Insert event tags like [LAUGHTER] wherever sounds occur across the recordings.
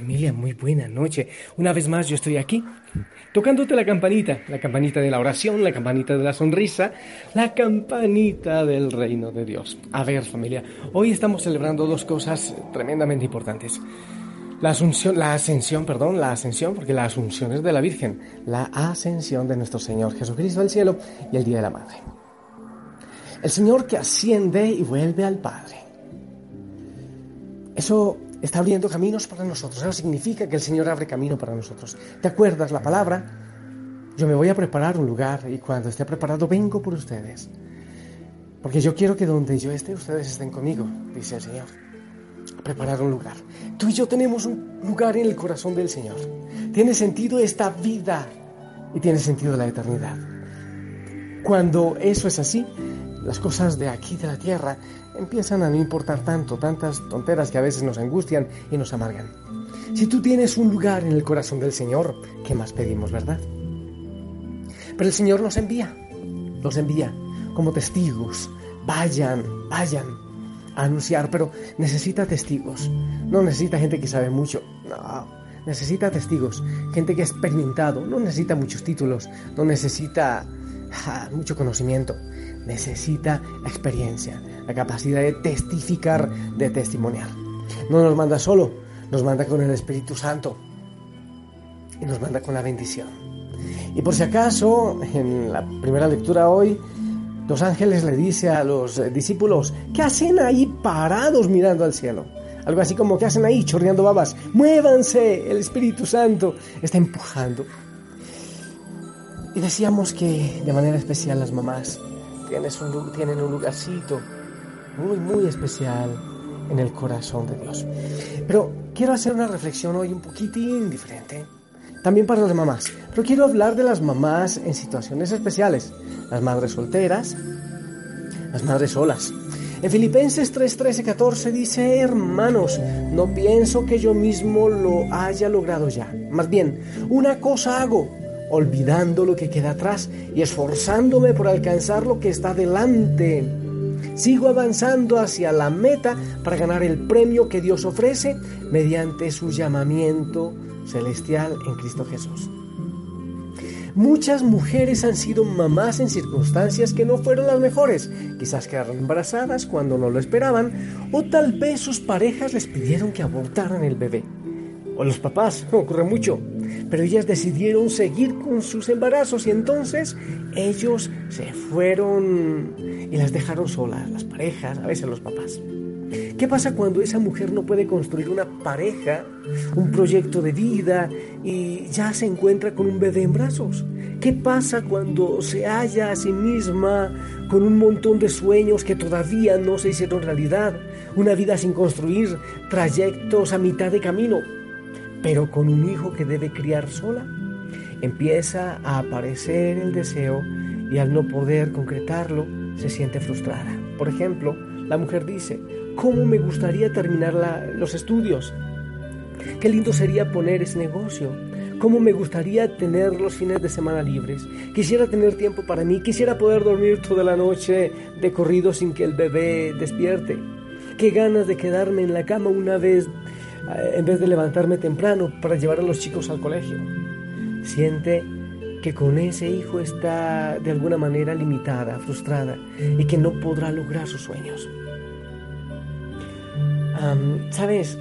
Familia, muy buena noche. Una vez más yo estoy aquí, tocándote la campanita, la campanita de la oración, la campanita de la sonrisa, la campanita del reino de Dios. A ver, familia, hoy estamos celebrando dos cosas tremendamente importantes. La asunción, la ascensión, perdón, la ascensión, porque la asunción es de la Virgen, la ascensión de nuestro Señor Jesucristo al cielo y el Día de la Madre. El Señor que asciende y vuelve al Padre. Eso está abriendo caminos para nosotros. Eso significa que el Señor abre camino para nosotros. ¿Te acuerdas la palabra? Yo me voy a preparar un lugar y cuando esté preparado vengo por ustedes. Porque yo quiero que donde yo esté, ustedes estén conmigo, dice el Señor. preparar un lugar. Tú y yo tenemos un lugar en el corazón del Señor. Tiene sentido esta vida y tiene sentido la eternidad. Cuando eso es así, las cosas de aquí de la tierra empiezan a no importar tanto, tantas tonteras que a veces nos angustian y nos amargan. Si tú tienes un lugar en el corazón del Señor, ¿qué más pedimos, verdad? Pero el Señor nos envía, nos envía como testigos. Vayan, vayan a anunciar, pero necesita testigos. No necesita gente que sabe mucho, no. Necesita testigos, gente que ha experimentado, no necesita muchos títulos, no necesita mucho conocimiento, necesita experiencia, la capacidad de testificar, de testimoniar. No nos manda solo, nos manda con el Espíritu Santo y nos manda con la bendición. Y por si acaso, en la primera lectura hoy, los ángeles le dice a los discípulos, ¿qué hacen ahí parados mirando al cielo? Algo así como, ¿qué hacen ahí chorreando babas? Muévanse, el Espíritu Santo está empujando. Y decíamos que de manera especial las mamás tienen un lugarcito muy, muy especial en el corazón de Dios. Pero quiero hacer una reflexión hoy un poquitín diferente, también para las mamás. Pero quiero hablar de las mamás en situaciones especiales, las madres solteras, las madres solas. En Filipenses 3, 13, 14 dice, hermanos, no pienso que yo mismo lo haya logrado ya. Más bien, una cosa hago olvidando lo que queda atrás y esforzándome por alcanzar lo que está delante. Sigo avanzando hacia la meta para ganar el premio que Dios ofrece mediante su llamamiento celestial en Cristo Jesús. Muchas mujeres han sido mamás en circunstancias que no fueron las mejores. Quizás quedaron embarazadas cuando no lo esperaban o tal vez sus parejas les pidieron que abortaran el bebé. O los papás, [LAUGHS] ocurre mucho pero ellas decidieron seguir con sus embarazos y entonces ellos se fueron y las dejaron solas, las parejas, a veces los papás. ¿Qué pasa cuando esa mujer no puede construir una pareja, un proyecto de vida y ya se encuentra con un bebé en brazos? ¿Qué pasa cuando se halla a sí misma con un montón de sueños que todavía no se hicieron realidad? Una vida sin construir, trayectos a mitad de camino pero con un hijo que debe criar sola, empieza a aparecer el deseo y al no poder concretarlo se siente frustrada. Por ejemplo, la mujer dice, ¿cómo me gustaría terminar los estudios? Qué lindo sería poner ese negocio. ¿Cómo me gustaría tener los fines de semana libres? Quisiera tener tiempo para mí, quisiera poder dormir toda la noche de corrido sin que el bebé despierte. Qué ganas de quedarme en la cama una vez en vez de levantarme temprano para llevar a los chicos al colegio. Siente que con ese hijo está de alguna manera limitada, frustrada y que no podrá lograr sus sueños. Sabes,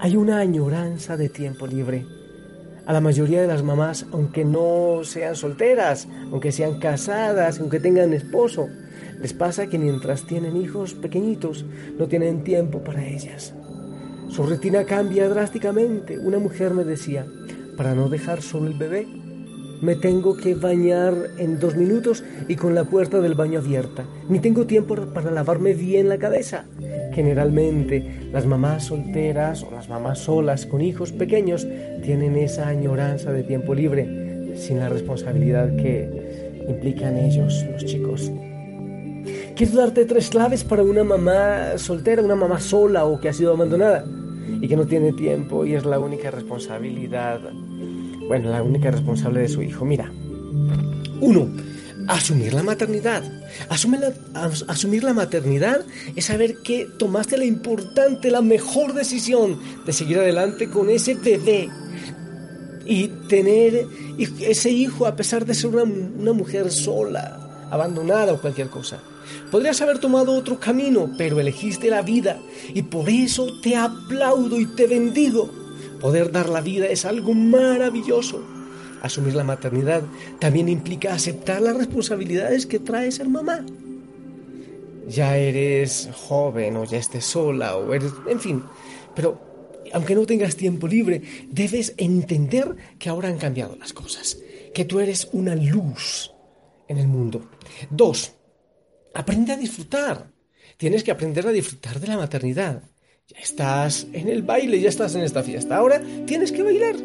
hay una añoranza de tiempo libre. A la mayoría de las mamás, aunque no sean solteras, aunque sean casadas, aunque tengan esposo, les pasa que mientras tienen hijos pequeñitos, no tienen tiempo para ellas. Su rutina cambia drásticamente. Una mujer me decía, para no dejar solo el bebé, me tengo que bañar en dos minutos y con la puerta del baño abierta. Ni tengo tiempo para lavarme bien la cabeza. generalmente las mamás solteras o las mamás solas con hijos pequeños tienen esa añoranza de tiempo libre sin la responsabilidad que implican ellos, los chicos. Quiero darte tres claves para una mamá soltera, una mamá sola o que ha sido abandonada y que no tiene tiempo y es la única responsabilidad, bueno, la única responsable de su hijo. Mira, uno, asumir la maternidad. asumir la maternidad es saber que tomaste la importante, la mejor decisión de seguir adelante con ese bebé y tener ese hijo a pesar de ser una, una mujer sola, abandonada o cualquier cosa. Podrías haber tomado otro camino, pero elegiste la vida y por eso te aplaudo y te bendigo. Poder dar la vida es algo maravilloso. Asumir la maternidad también implica aceptar las responsabilidades que trae ser mamá. Ya eres joven o ya estés sola o eres, en fin, pero aunque no tengas tiempo libre, debes entender que ahora han cambiado las cosas, que tú eres una luz en el mundo. Dos, aprende a disfrutar. Tienes que aprender a disfrutar de la maternidad. Ya estás en el baile, ya estás en esta fiesta. Ahora tienes que bailar.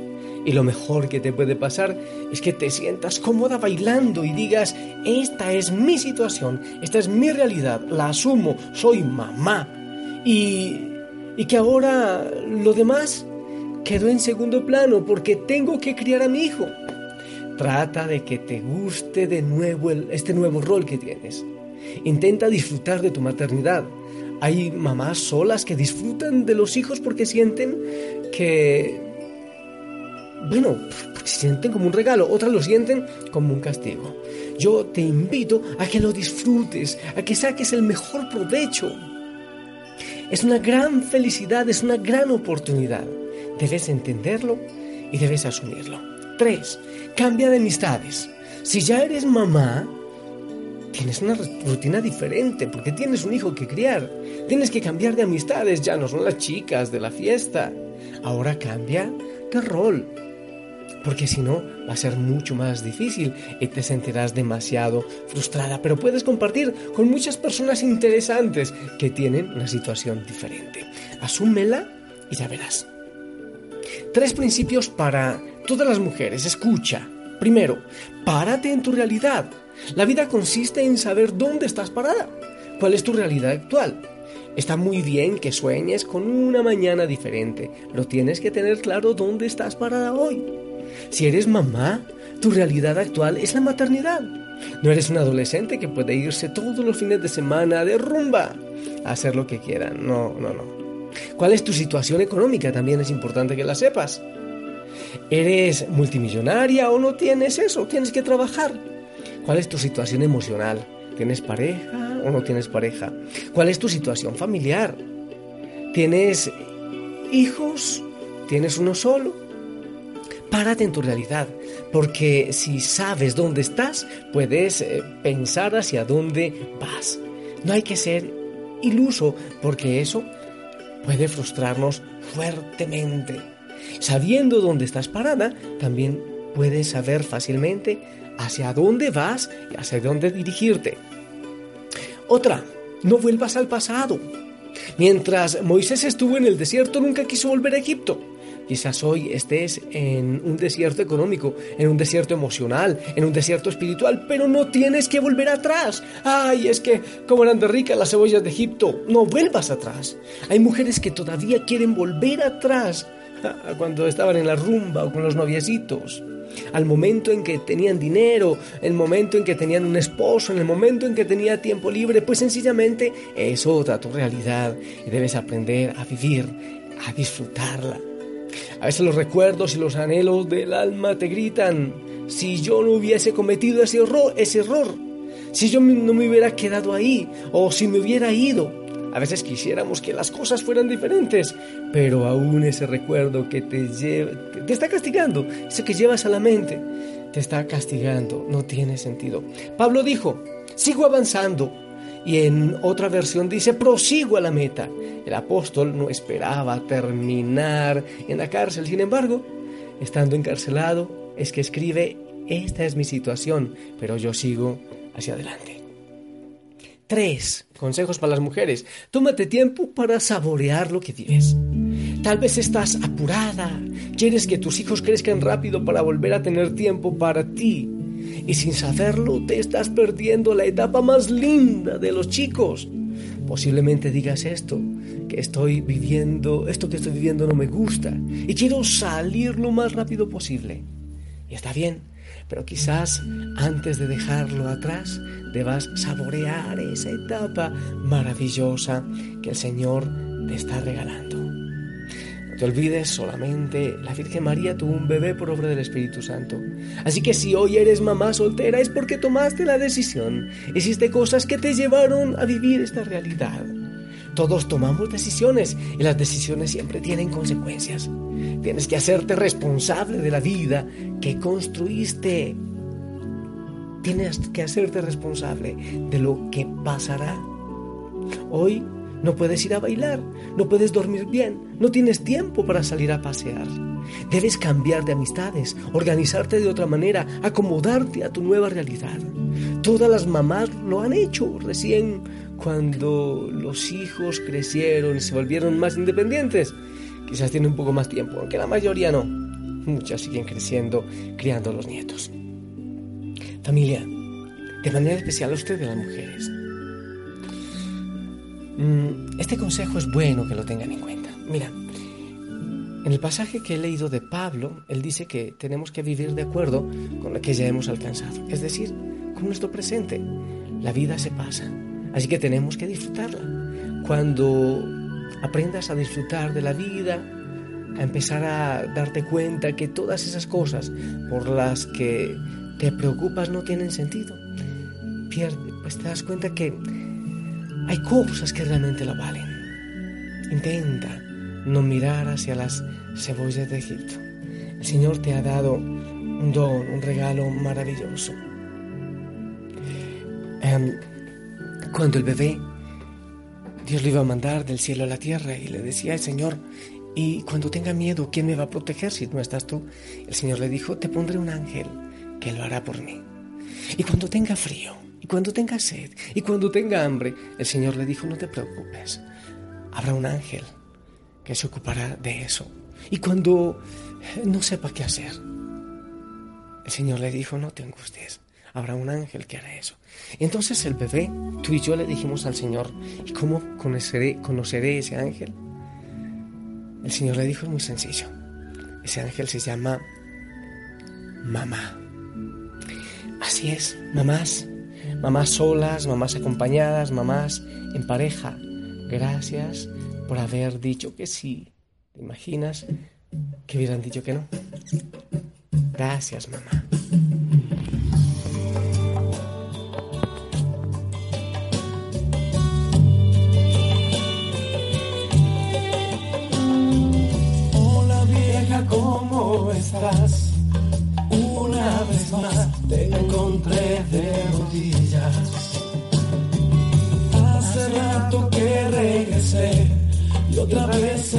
Y lo mejor que te puede pasar es que te sientas cómoda bailando y digas, esta es mi situación, esta es mi realidad, la asumo, soy mamá. Y, y que ahora lo demás quedó en segundo plano porque tengo que criar a mi hijo. Trata de que te guste de nuevo este nuevo rol que tienes. Intenta disfrutar de tu maternidad. Hay mamás solas que disfrutan de los hijos porque sienten que bueno, porque sienten como un regalo, otras lo sienten como un castigo. Yo te invito a que lo disfrutes, a que saques el mejor provecho. Es una gran felicidad, es una gran oportunidad. Debes entenderlo y debes asumirlo. Tres, cambia de amistades. Si ya eres mamá, tienes una rutina diferente porque tienes un hijo que criar. Tienes que cambiar de amistades, ya no son las chicas de la fiesta. Ahora cambia de rol porque si no va a ser mucho más difícil y te sentirás demasiado frustrada, pero puedes compartir con muchas personas interesantes que tienen una situación diferente. Asúmela y ya verás. Tres principios para todas las mujeres. Escucha. Primero, párate en tu realidad. La vida consiste en saber dónde estás parada. ¿Cuál es tu realidad actual? Está muy bien que sueñes con una mañana diferente. Lo tienes que tener claro dónde estás parada hoy. Si eres mamá, tu realidad actual es la maternidad. No eres un adolescente que puede irse todos los fines de semana de rumba a hacer lo que quiera. No, no, no. ¿Cuál es tu situación económica? También es importante que la sepas. ¿Eres multimillonaria o no tienes eso? Tienes que trabajar. ¿Cuál es tu situación emocional? ¿Tienes pareja o no tienes pareja? ¿Cuál es tu situación familiar? ¿Tienes hijos? ¿Tienes uno solo? párate en tu realidad, porque si sabes dónde estás, puedes eh, pensar hacia dónde vas. No hay que ser iluso, porque eso puede frustrarnos fuertemente. Sabiendo dónde estás parada, también puedes saber fácilmente hacia dónde vas y hacia dónde dirigirte. Otra, no vuelvas al pasado. Mientras Moisés estuvo en el desierto, nunca quiso volver a Egipto. Quizás hoy estés en un desierto económico, en un desierto emocional, en un desierto espiritual, pero no tienes que volver atrás. Ay, es que como eran de ricas las cebollas de Egipto, no vuelvas atrás. Hay mujeres que todavía quieren volver atrás cuando estaban en la rumba o con los noviecitos. Al momento en que tenían dinero, el momento en que tenían un esposo, en el momento en que tenía tiempo libre, pues sencillamente es otra tu realidad y debes aprender a vivir, a disfrutarla. A veces los recuerdos y los anhelos del alma te gritan, si yo no hubiese cometido ese error, ese error, si yo no me hubiera quedado ahí o si me hubiera ido. A veces quisiéramos que las cosas fueran diferentes, pero aún ese recuerdo que te, lleva, te está castigando, ese que llevas a la mente, te está castigando, no tiene sentido. Pablo dijo, sigo avanzando, y en otra versión dice, prosigo a la meta. El apóstol no esperaba terminar en la cárcel, sin embargo, estando encarcelado, es que escribe, esta es mi situación, pero yo sigo hacia adelante. Tres consejos para las mujeres. Tómate tiempo para saborear lo que tienes. Tal vez estás apurada, quieres que tus hijos crezcan rápido para volver a tener tiempo para ti. Y sin saberlo te estás perdiendo la etapa más linda de los chicos. Posiblemente digas esto, que estoy viviendo, esto que estoy viviendo no me gusta y quiero salir lo más rápido posible. Y está bien, pero quizás antes de dejarlo atrás debas saborear esa etapa maravillosa que el Señor te está regalando. No te olvides solamente, la Virgen María tuvo un bebé por obra del Espíritu Santo. Así que si hoy eres mamá soltera es porque tomaste la decisión, hiciste cosas que te llevaron a vivir esta realidad. Todos tomamos decisiones y las decisiones siempre tienen consecuencias. Tienes que hacerte responsable de la vida que construiste. Tienes que hacerte responsable de lo que pasará. Hoy no puedes ir a bailar, no puedes dormir bien, no tienes tiempo para salir a pasear. Debes cambiar de amistades, organizarte de otra manera, acomodarte a tu nueva realidad. Todas las mamás lo han hecho recién cuando los hijos crecieron y se volvieron más independientes. Quizás tienen un poco más tiempo, aunque la mayoría no. Muchas siguen creciendo, criando a los nietos. Familia, de manera especial a ustedes las mujeres. Mm, este consejo es bueno que lo tengan en cuenta. Mira, en el pasaje que he leído de Pablo, él dice que tenemos que vivir de acuerdo con lo que ya hemos alcanzado, es decir, con nuestro presente. La vida se pasa, Así que tenemos que disfrutarla. Cuando aprendas a disfrutar de la vida, a empezar a darte cuenta que todas esas cosas por las que te preocupas no tienen sentido, pierde, pues te das cuenta que hay cosas que realmente lo valen. Intenta no mirar hacia las cebollas de Egipto. El Señor te ha dado un don, un regalo maravilloso. Em, cuando el bebé, Dios lo iba a mandar del cielo a la tierra y le decía al Señor, y cuando tenga miedo, ¿quién me va a proteger si no estás tú? El Señor le dijo, te pondré un ángel que lo hará por mí. Y cuando tenga frío, y cuando tenga sed, y cuando tenga hambre, el Señor le dijo, no te preocupes, habrá un ángel que se ocupará de eso. Y cuando no sepa qué hacer, el Señor le dijo, no te angusties, habrá un ángel que hará eso. Entonces el bebé, tú y yo le dijimos al Señor, ¿y cómo conoceré, conoceré ese ángel? El Señor le dijo, es muy sencillo. Ese ángel se llama mamá. Así es, mamás. Mamás solas, mamás acompañadas, mamás en pareja. Gracias por haber dicho que sí. ¿Te imaginas que hubieran dicho que no? Gracias, mamá. Otra vez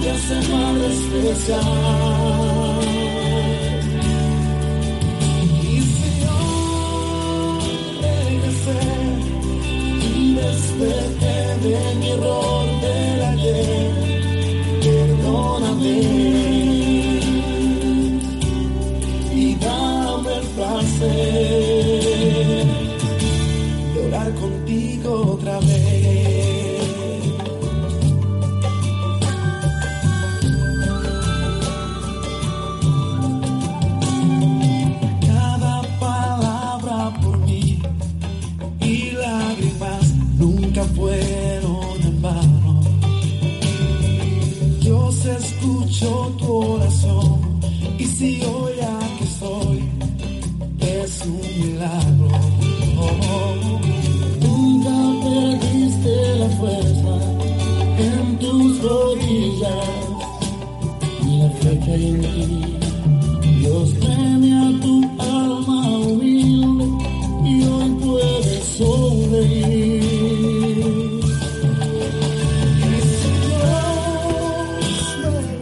Y si yo regresé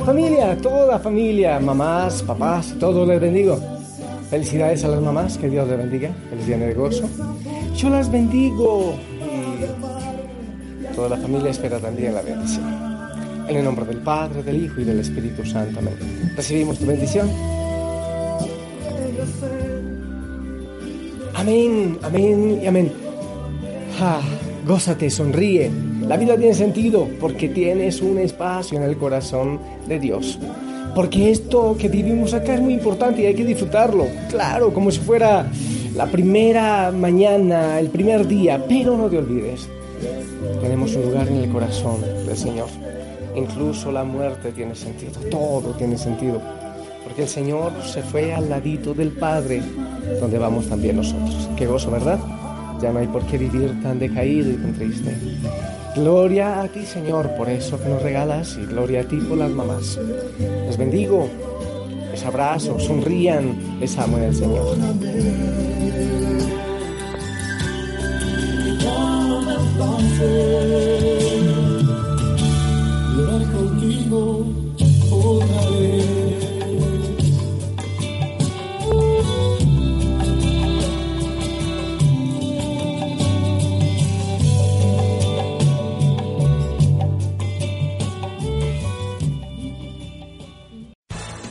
Familia, toda familia, mamás, papás, todos les bendigo. Felicidades a las mamás, que Dios les bendiga. Feliz día de gozo. Yo las bendigo y toda la familia espera también la bendición. En el nombre del Padre, del Hijo y del Espíritu Santo. Amén. Recibimos tu bendición. Amén, amén y amén. Ah, gózate, sonríe. La vida tiene sentido porque tienes un espacio en el corazón de Dios. Porque esto que vivimos acá es muy importante y hay que disfrutarlo. Claro, como si fuera la primera mañana, el primer día. Pero no te olvides, tenemos un lugar en el corazón del Señor. Incluso la muerte tiene sentido, todo tiene sentido. Porque el Señor se fue al ladito del Padre, donde vamos también nosotros. Qué gozo, ¿verdad? Ya no hay por qué vivir tan decaído y tan triste. Gloria a ti, Señor, por eso que nos regalas y gloria a ti por las mamás. Les bendigo, les abrazo, sonrían, les amo en el Señor.